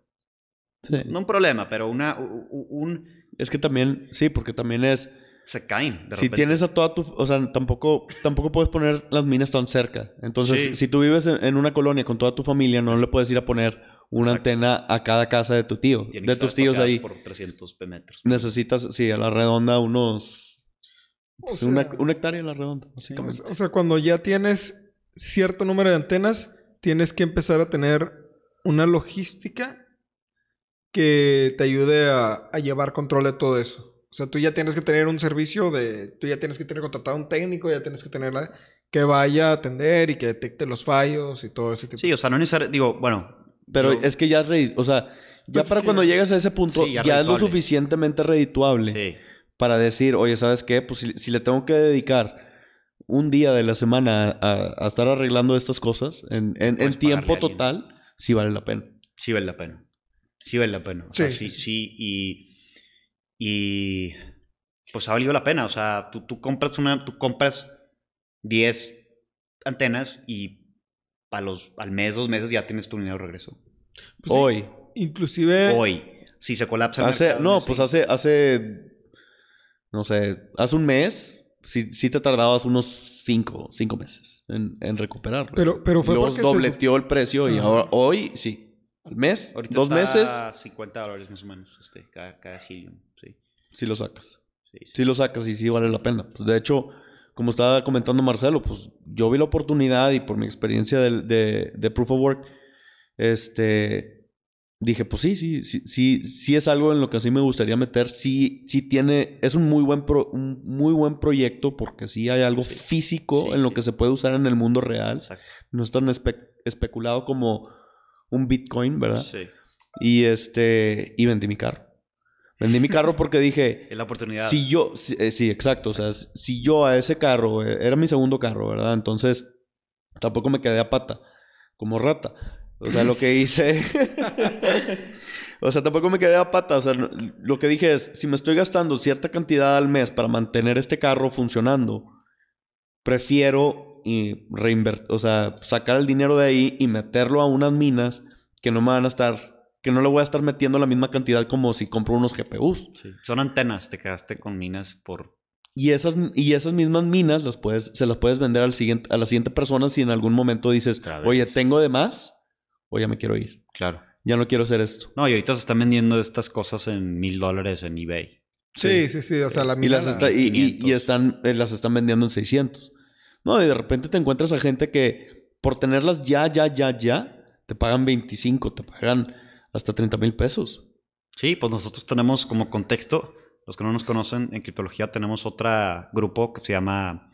sí. No un problema, pero una, un. es que también, sí, porque también es, Se caen. De si repente. tienes a toda tu, o sea, tampoco, tampoco puedes poner las minas tan cerca. Entonces, Sí. si tú vives en, en una colonia con toda tu familia, no le puedes ir a poner una Exacto. antena a cada casa de tu tío, Tienen de tus tíos ahí. Por 300 metros. Necesitas, sí, a la redonda unos, O pues, sea, una, una hectárea a la redonda, o básicamente. sea- o sea, cuando ya tienes cierto número de antenas, tienes que empezar a tener una logística que te ayude a, a llevar control de todo eso. O sea, tú ya tienes que tener un servicio de... Tú ya tienes que tener contratado a un técnico, ya tienes que tener la- que vaya a atender y que detecte los fallos y todo ese tipo. Sí, o sea, no necesariamente. Digo, bueno. Pero yo- es que ya es redi- o sea, ya Pues para que- cuando llegas a ese punto, Sí, ya ya, es lo suficientemente redituable Sí. para decir, oye, ¿sabes qué? Pues si, si le tengo que dedicar un día de la semana a, a estar arreglando estas cosas en, en- pagarle tiempo total, sí vale la pena. sí vale la pena. Sí vale la pena. O sea, Sí, sí, sí, sí. y, y pues ha valido la pena. O sea, tú, tú compras una, tú compras 10 antenas y a los, al mes, dos meses ya tienes tu dinero de regreso. Pues sí, Hoy. Inclusive... Hoy, si se colapsa el Hace, mercado, no, pues hace, hace, no sé, hace un mes, sí, sí te tardabas unos cinco, cinco meses en, en recuperarlo. Pero- pero fue luego porque se- dobleteó el precio y ahora, hoy, sí, al mes, Ahorita dos está meses, a 50 dólares más o menos, este, cada, cada helium. Sí, sí lo sacas. sí, sí. Sí lo sacas y sí vale la pena. Pues de hecho, como estaba comentando Marcelo, pues yo vi la oportunidad y por mi experiencia del- de, de Proof of Work, este, dije, pues sí, sí, sí, sí, sí es algo en lo que sí me gustaría meter. Sí, sí tiene, es un muy buen, pro- un muy buen proyecto porque sí hay algo físico Sí, en lo que se puede usar en el mundo real. Exacto. No es tan espe- especulado como un Bitcoin, ¿verdad? Sí. Y este, y vendí mi carro. Vendí mi carro porque dije, Es la oportunidad. si yo, si- eh, sí, exacto, o sea, si yo a ese carro, eh, era mi segundo carro, ¿verdad? Entonces, tampoco me quedé a pata, como rata. O sea, lo que hice, o sea, tampoco me quedé a pata, o sea, lo que dije es, si me estoy gastando cierta cantidad al mes para mantener este carro funcionando, prefiero y reinver- o sea, sacar el dinero de ahí y meterlo a unas minas que no me van a estar, que no le voy a estar metiendo la misma cantidad como si compro unos GPUs. Sí. Son antenas, te quedaste con minas por... Y esas, y esas mismas minas las puedes, se las puedes vender al siguiente, a la siguiente persona si en algún momento dices, oye, tengo de más o ya me quiero ir. Claro. Ya no quiero hacer esto. No, y ahorita se están vendiendo estas cosas en mil dólares en eBay. Sí, sí, sí. O sea, la Y mina las, la- está- y, y- 500. y están, eh, las están vendiendo en 600. No, y de repente te encuentras a gente que por tenerlas ya, ya, ya, ya, te pagan 25, te pagan hasta 30 mil pesos. Sí, pues nosotros tenemos como contexto, los que no nos conocen en criptología, tenemos otro grupo que se llama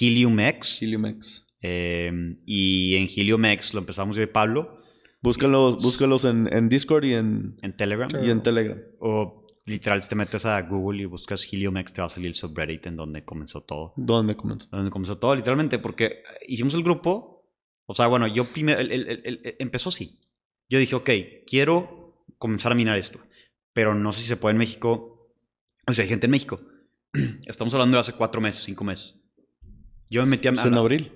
HeliumX. Heliumex. eh, y en HeliumX lo empezamos yo y Pablo Búscalos, búscalos en, en Discord y en, en Telegram. Y en Telegram. O literal, si te metes a Google y buscas HeliumX, te va a salir el subreddit en donde comenzó todo. ¿Dónde comenzó? Donde comenzó todo, literalmente, porque hicimos el grupo. O sea, bueno, yo primero. el- el- el- el- empezó así. Yo dije, ok, quiero comenzar a minar esto. Pero no sé si se puede en México. O sea, hay gente en México. Estamos hablando de hace cuatro meses, cinco meses. Yo me metí a. Es en abril.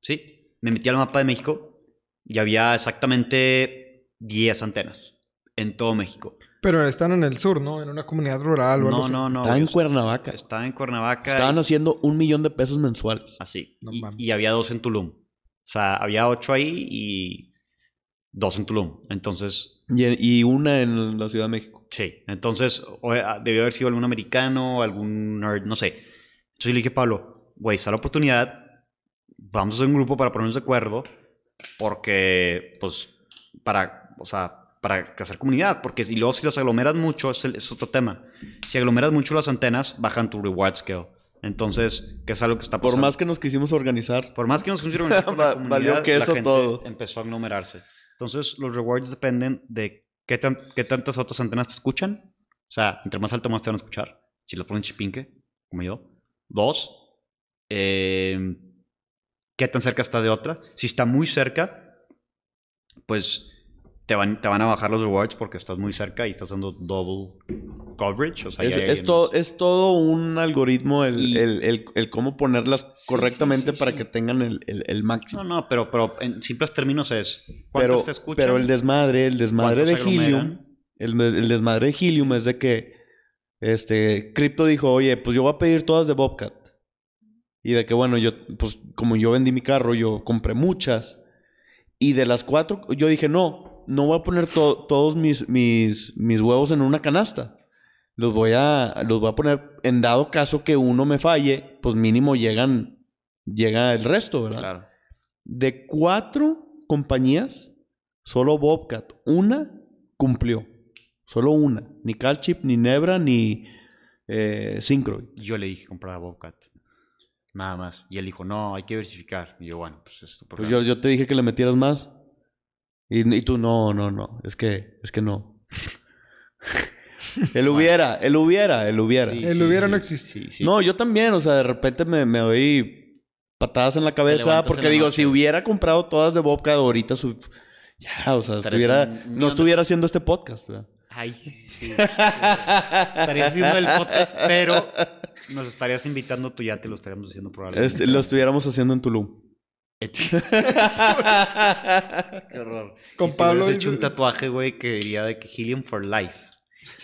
Sí, me metí al mapa de México y había exactamente 10 antenas en todo México. Pero están en el sur, ¿no? En una comunidad rural o algo No, así. no, no. Está en Cuernavaca. Está en Cuernavaca. Estaban y- haciendo un millón de pesos mensuales. Así. No y, y había dos en Tulum. O sea, había ocho ahí y dos en Tulum. Entonces, Y, y una en la Ciudad de México. sí. Entonces, ah, debió haber sido algún americano, algún nerd, no sé. Entonces yo le dije a Pablo, güey, está la oportunidad. Vamos a hacer un grupo para ponernos de acuerdo. Porque, pues, para, o sea, para hacer comunidad. Porque si luego si los aglomeras mucho, es, el- es otro tema. Si aglomeras mucho las antenas, bajan tu reward scale. Entonces, que es algo que está Por pasando. más que nos quisimos organizar. Por más que nos consiguieron organizar con la Va- comunidad, valió la gente todo. empezó a aglomerarse. Entonces, los rewards dependen de qué, qué tantas otras antenas te escuchan. O sea, entre más alto, más te van a escuchar. Si lo ponen chipinque, como yo. Dos, eh, qué tan cerca está de otra. Si está muy cerca, pues te van, te van a bajar los rewards porque estás muy cerca y estás dando double coverage. O sea, Es, es todo, es todo un algoritmo el, Y- el- el- el cómo ponerlas Sí, correctamente sí, sí, para que tengan el, máximo. No, no, pero, pero en simples términos es pero, te escuchan. pero el desmadre, el desmadre de ¿Cuántos se Helium, el desmadre de Helium es de que este Crypto dijo, oye, pues yo voy a pedir todas de Bobcat. Y de que bueno, yo, pues como yo vendí mi carro, yo compré muchas. Y de las cuatro, yo dije, no, no voy a poner to- todos mis, mis, mis huevos en una canasta. Los voy, a, los voy a poner, en dado caso que uno me falle, pues mínimo llegan, llega el resto, ¿verdad? Claro. De cuatro compañías, solo Bobcat, una cumplió. Solo una. Ni Calchip, ni Nebra, ni eh, Syncroid. Yo le dije comprar a Bobcat. Nada más. Y él dijo, no, hay que diversificar. Y yo, bueno, pues esto. Pues yo, yo te dije que le metieras más. Y, y tú, no, no, no. Es que, es que no. él hubiera, él hubiera, él hubiera. El hubiera no existe. No, yo también, o sea, de repente me, me doy patadas en la cabeza porque digo, noche. si hubiera comprado todas de Bobcat ahorita, su- ya, o sea, estuviera, un- no estuviera haciendo este podcast. ¿verdad? Ay, sí. estarías haciendo el podcast, pero nos estarías invitando tú ya te lo estaríamos haciendo probablemente. Este, lo estuviéramos haciendo en Tulum. Qué horror. Con Y Pablo hecho un tatuaje, güey, que diría de que Helium for Life.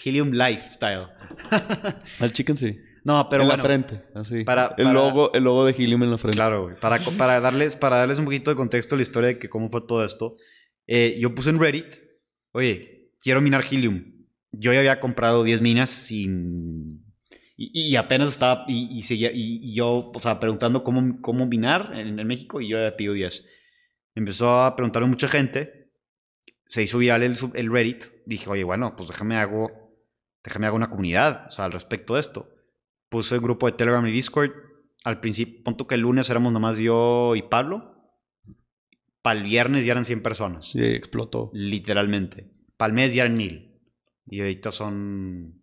Helium Lifestyle. Al chicken sí. No, pero en bueno. la frente, así. para- el para- logo, el logo de Helium en la frente. Claro, güey. Para, para, darles, para darles un poquito de contexto a la historia de que cómo fue todo esto, eh, yo puse en Reddit, oye, quiero minar Helium. Yo ya había comprado 10 minas sin... Y, y apenas estaba... Y, y, seguía, y, y yo, o sea, preguntando cómo, cómo minar en, en México y yo había pedido 10. Empezó a preguntarme mucha gente se hizo viral el, el Reddit, dije, oye, bueno, pues déjame hago, déjame hago una comunidad, o sea, al respecto de esto. Puse el grupo de Telegram y Discord. Al principio, punto que el lunes éramos nomás yo y Pablo. Para el viernes ya eran 100 personas. Sí, explotó. Literalmente. Para el mes ya eran 1000. Y ahorita son.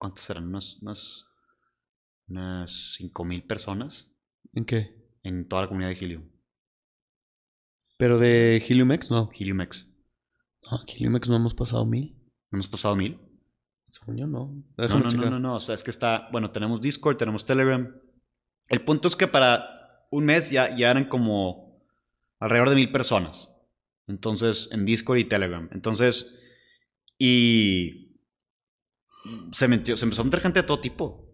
¿Cuántas eran? Unas. Unas, unas 5000 personas ¿En qué? en toda la comunidad de Helium. Pero de Heliumex, no. HeliumX. No, Heliumex no hemos pasado mil. ¿No hemos pasado 1000? Según yo, no. No, Déjame no, no, checar. no, no. O sea, es que está. Bueno, tenemos Discord, tenemos Telegram. El punto es que para un mes ya, ya eran como alrededor de mil personas. Entonces, en Discord y Telegram. Entonces, y se, metió, se empezó a meter gente de todo tipo.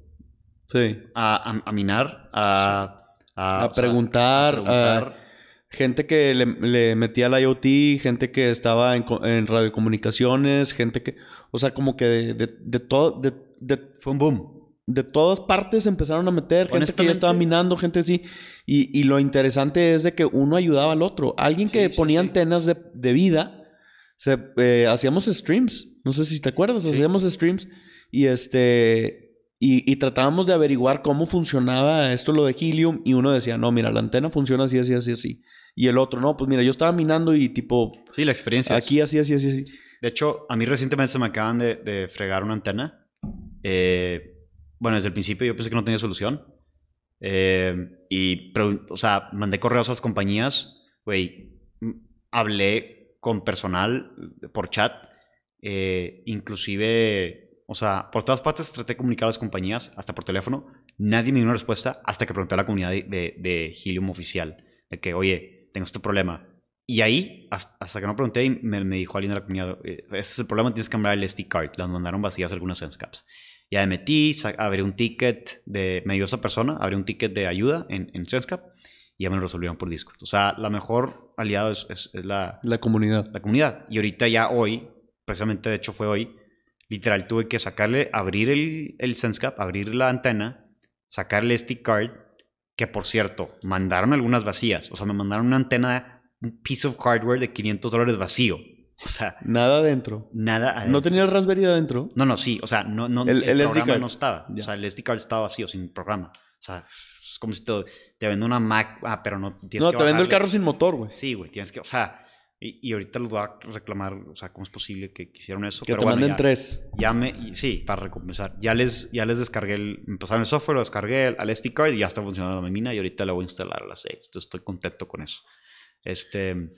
Sí. A, a, a minar, a, a, A sea, preguntar, a preguntar. Gente que le, le metía al IoT, gente que estaba en, en radiocomunicaciones, gente que... O sea, como que de, de, de todo... De, de, Fue un boom. de todas partes empezaron a meter, gente que ya estaba minando, gente así. Y, y lo interesante es de que uno ayudaba al otro. Alguien que Sí, sí, ponía sí. antenas de, de vida, se, eh, hacíamos streams. No sé si te acuerdas, Sí. hacíamos streams. Y este... Y, y tratábamos de averiguar cómo funcionaba esto, lo de Helium. Y uno decía, no, mira, la antena funciona así, así, así, así. Y el otro, no, pues mira, yo estaba minando y tipo, Sí, la experiencia. aquí así, así, así, así. De hecho, a mí recientemente se me acaban de, de fregar una antena. Eh, bueno, desde el principio yo pensé que no tenía solución. Eh, y, pero, o sea, mandé correos a las compañías. Güey, hablé con personal por chat. Eh, inclusive, o sea, por todas partes traté de comunicar a las compañías, hasta por teléfono. Nadie me dio una respuesta hasta que pregunté a la comunidad de, de, de Helium oficial. De que, oye, tengo este problema. Y ahí, hasta, que no pregunté, me, me dijo alguien de la comunidad, eh, ese es el problema, tienes que cambiar el SD card. Las mandaron vacías algunas SenseCaps. Ya me metí, abrí un ticket de, me ayudó esa persona, abrí un ticket de ayuda en, en SenseCap y ya me lo resolvieron por Discord. O sea, la mejor aliado es, es- es la, La comunidad. la comunidad. Y ahorita ya hoy, precisamente de hecho fue hoy, literal tuve que sacarle, abrir el, el SenseCap, abrir la antena, sacarle SD card, que por cierto, mandaron algunas vacías. O sea, me mandaron una antena, un piece of hardware de 500 dólares vacío. O sea, Nada adentro. nada. ¿No adentro. tenía el Raspberry adentro? No, no, sí. O sea, no, no, El- el, programa card. no estaba. O sea, el SD card estaba vacío, sin programa. O sea, es como si te, te vendo una Mac, ah, pero no tienes No, que te vendo el carro sin motor, güey. Sí, güey, tienes que, o sea, y, y ahorita los voy a reclamar, o sea, ¿cómo es posible que quisieron eso? Que Pero te bueno, manden ya, tres. ya me, sí, para recompensar. Ya les, ya les descargué el, me pasaron el software, lo descargué al SD card y ya está funcionando la mina y ahorita la voy a instalar a las 6. Entonces estoy contento con eso. Este,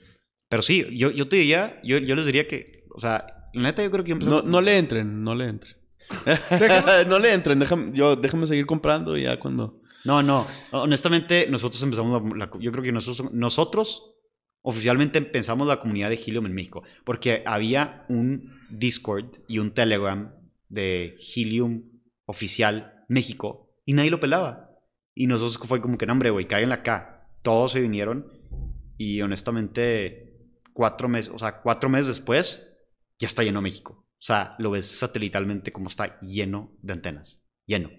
pero sí, yo, yo te diría, yo, yo les diría que, o sea, la neta yo creo que No, no le entren, no le entren. no le entren, déjame, yo, déjame seguir comprando y ya cuando... No, no. Honestamente, nosotros empezamos la, la- yo creo que nosotros, nosotros oficialmente empezamos la comunidad de Helium en México. Porque había un Discord y un Telegram de Helium oficial México y nadie lo pelaba. Y nosotros fue como que, no, hombre, güey, cáiganle acá. Todos se vinieron y honestamente, cuatro meses, o sea, cuatro meses después, ya está lleno México. O sea, lo ves satelitalmente como está lleno de antenas. Lleno.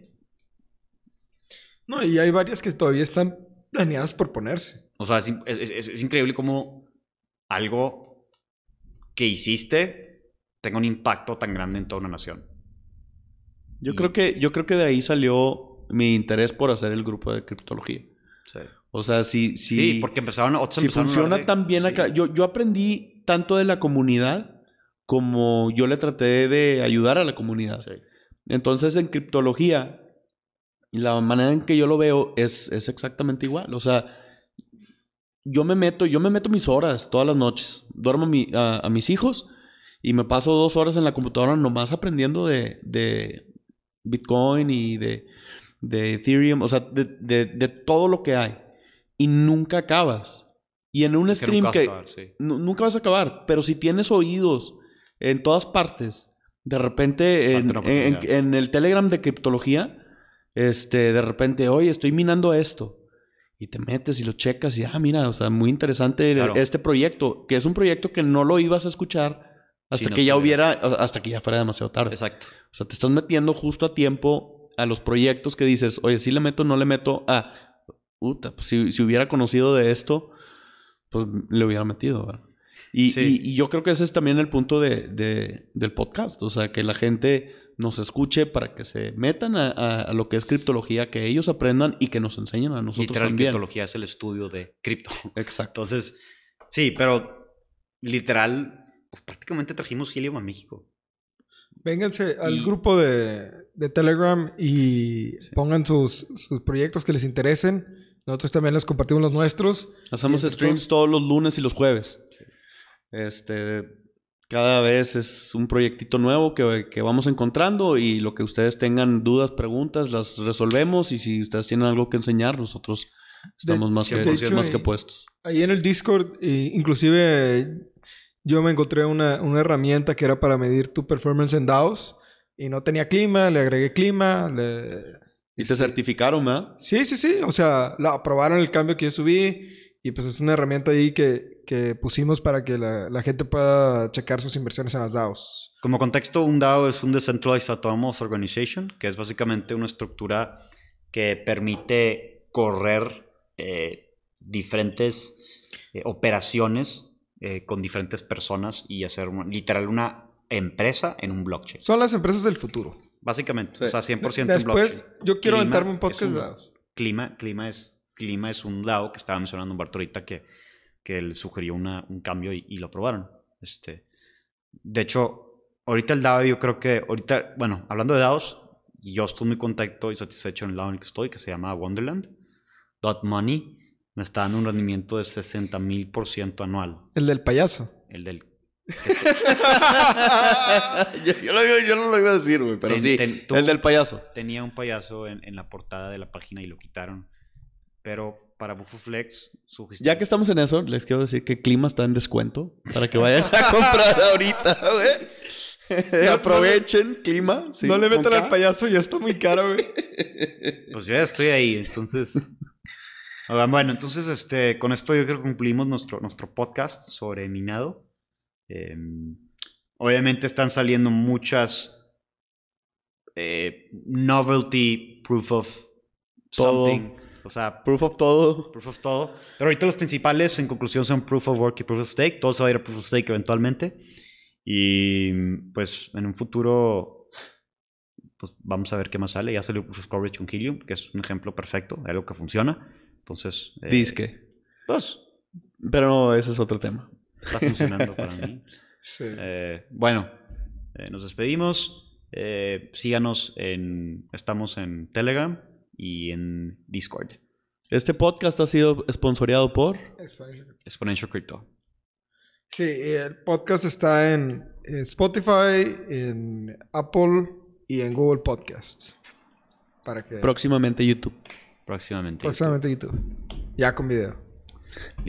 No, y hay varias que todavía están planeadas por ponerse. O sea, es, es- es- es increíble cómo algo que hiciste tenga un impacto tan grande en toda una nación. Yo Y- creo que, yo creo que de ahí salió mi interés por hacer el grupo de criptología. Sí, O sea, si, si, Sí, porque empezaron, otros si empezaron funciona de- tan bien sí. acá. Yo, yo aprendí tanto de la comunidad como yo le traté de ayudar a la comunidad. Sí. Entonces, en criptología, la manera en que yo lo veo es, es exactamente igual. O sea, yo me meto, yo me meto mis horas todas las noches. Duermo a, mi- a- a mis hijos y me paso dos horas en la computadora nomás aprendiendo de, de Bitcoin y de, de Ethereum, o sea, de, de- de todo lo que hay. Y nunca acabas. Y en un que stream nunca que, vas a acabar, sí. nu- nunca vas a acabar, pero si tienes oídos en todas partes, de repente en el Telegram de criptología, este, de repente, oye, estoy minando esto. Y te metes y lo checas y, ah, mira, o sea, muy interesante Claro. este proyecto, que es un proyecto que no lo ibas a escuchar hasta Si no que ya hubiera, hasta que ya fuera demasiado tarde. Exacto. O sea, te estás metiendo justo a tiempo a los proyectos que dices, oye, si le meto, no le meto. Ah, puta, pues si, si hubiera conocido de esto, pues le hubiera metido. ¿verdad? Y, Sí. y- y yo creo que ese es también el punto de, de- del podcast. O sea, que la gente nos escuche para que se metan a, a- a lo que es criptología, que ellos aprendan y que nos enseñen a nosotros Literal, también. criptología es el estudio de cripto. Exacto. Entonces, sí, pero literal, pues prácticamente trajimos Helium a México. Vénganse al Y- grupo de, de Telegram y pongan sus, sus proyectos que les interesen. Nosotros también les compartimos los nuestros. Hacemos streams todos los lunes y los jueves. Este, cada vez es un proyectito nuevo que, que vamos encontrando y lo que ustedes tengan dudas, preguntas, las resolvemos y si ustedes tienen algo que enseñar, nosotros estamos más, que, 100%. más que puestos. Ahí en el Discord, eh, inclusive yo me encontré una, una herramienta que era para medir tu performance en DAOs y no tenía clima, le agregué clima, le... Y te certificaron, ¿verdad? Sí, sí, sí, o sea, la aprobaron el cambio que yo subí y pues es una herramienta ahí que, que pusimos para que la, la gente pueda checar sus inversiones en las DAOs. Como contexto, un DAO es un Decentralized Autonomous Organization, que es básicamente una estructura que permite correr eh, diferentes eh, operaciones eh, con diferentes personas y hacer una- literal una empresa en un blockchain. Son las empresas del futuro. Básicamente, Sí. o sea, 100% un Después, blockchain. yo quiero Clima aventarme un podcast de DAOs. Clima, Clima, es, Clima es un DAO que estaba mencionando Humberto ahorita que, que él sugirió una- un cambio y, y lo aprobaron. Este, de hecho, ahorita el DAO yo creo que, ahorita, bueno, hablando de DAOs, yo estoy muy contento y satisfecho en el DAO en el que estoy, que se llama Wonderland. Dot Money me está dando un rendimiento de 60 mil por ciento anual. El del payaso. El del... yo, yo lo iba- yo no lo iba a decir, güey, pero Ten- sí. ten- el del payaso. Tenía un payaso en, en la portada de la página y lo quitaron. Pero para Bufo Flex, Ya que estamos en eso, les quiero decir que Clima está en descuento para que vayan a comprar ahorita, güey. Aprovechen, Clima. sí, no le metan al payaso, ya está muy caro, güey. Pues yo ya estoy ahí, entonces. Bueno, entonces este, con esto yo creo que concluimos nuestro, nuestro podcast sobre minado. Eh, obviamente están saliendo muchas eh, novelty proof of Todo. O sea, Proof of todo. proof of todo. Pero ahorita los principales en conclusión son proof of work y proof of stake. Todo se va a ir a proof of stake eventualmente. Y pues en un futuro pues vamos a ver qué más sale. Ya salió proof of coverage con Helium, que es un ejemplo perfecto de algo que funciona. Entonces, eh, Disque. pues Pero no, ese es otro tema. está funcionando para mí. Sí. Eh, bueno, eh, nos despedimos. Eh, síganos en. Estamos en Telegram y en Discord. Este podcast ha sido sponsoreado por. Exponential Crypto. Sí, el podcast está en, en Spotify, en Apple y en Google Podcast. Para que Próximamente YouTube. Próximamente. próximamente YouTube. Ya con video.